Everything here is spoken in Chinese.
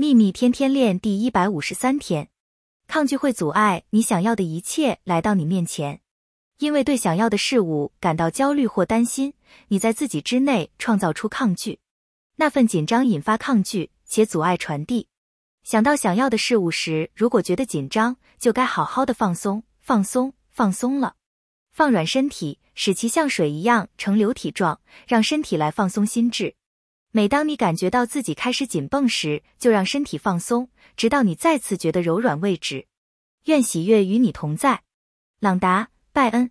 秘密天天练第一百五十三天，抗拒会阻碍你想要的一切来到你面前，因为对想要的事物感到焦虑或担心，你在自己之内创造出抗拒，那份紧张引发抗拒且阻碍传递。想到想要的事物时，如果觉得紧张，就该好好的放松，放松，放松了，放软身体，使其像水一样呈流体状，让身体来放松心智。每当你感觉到自己开始紧绷时，就让身体放松，直到你再次觉得柔软为止。愿喜悦与你同在，朗达·拜恩。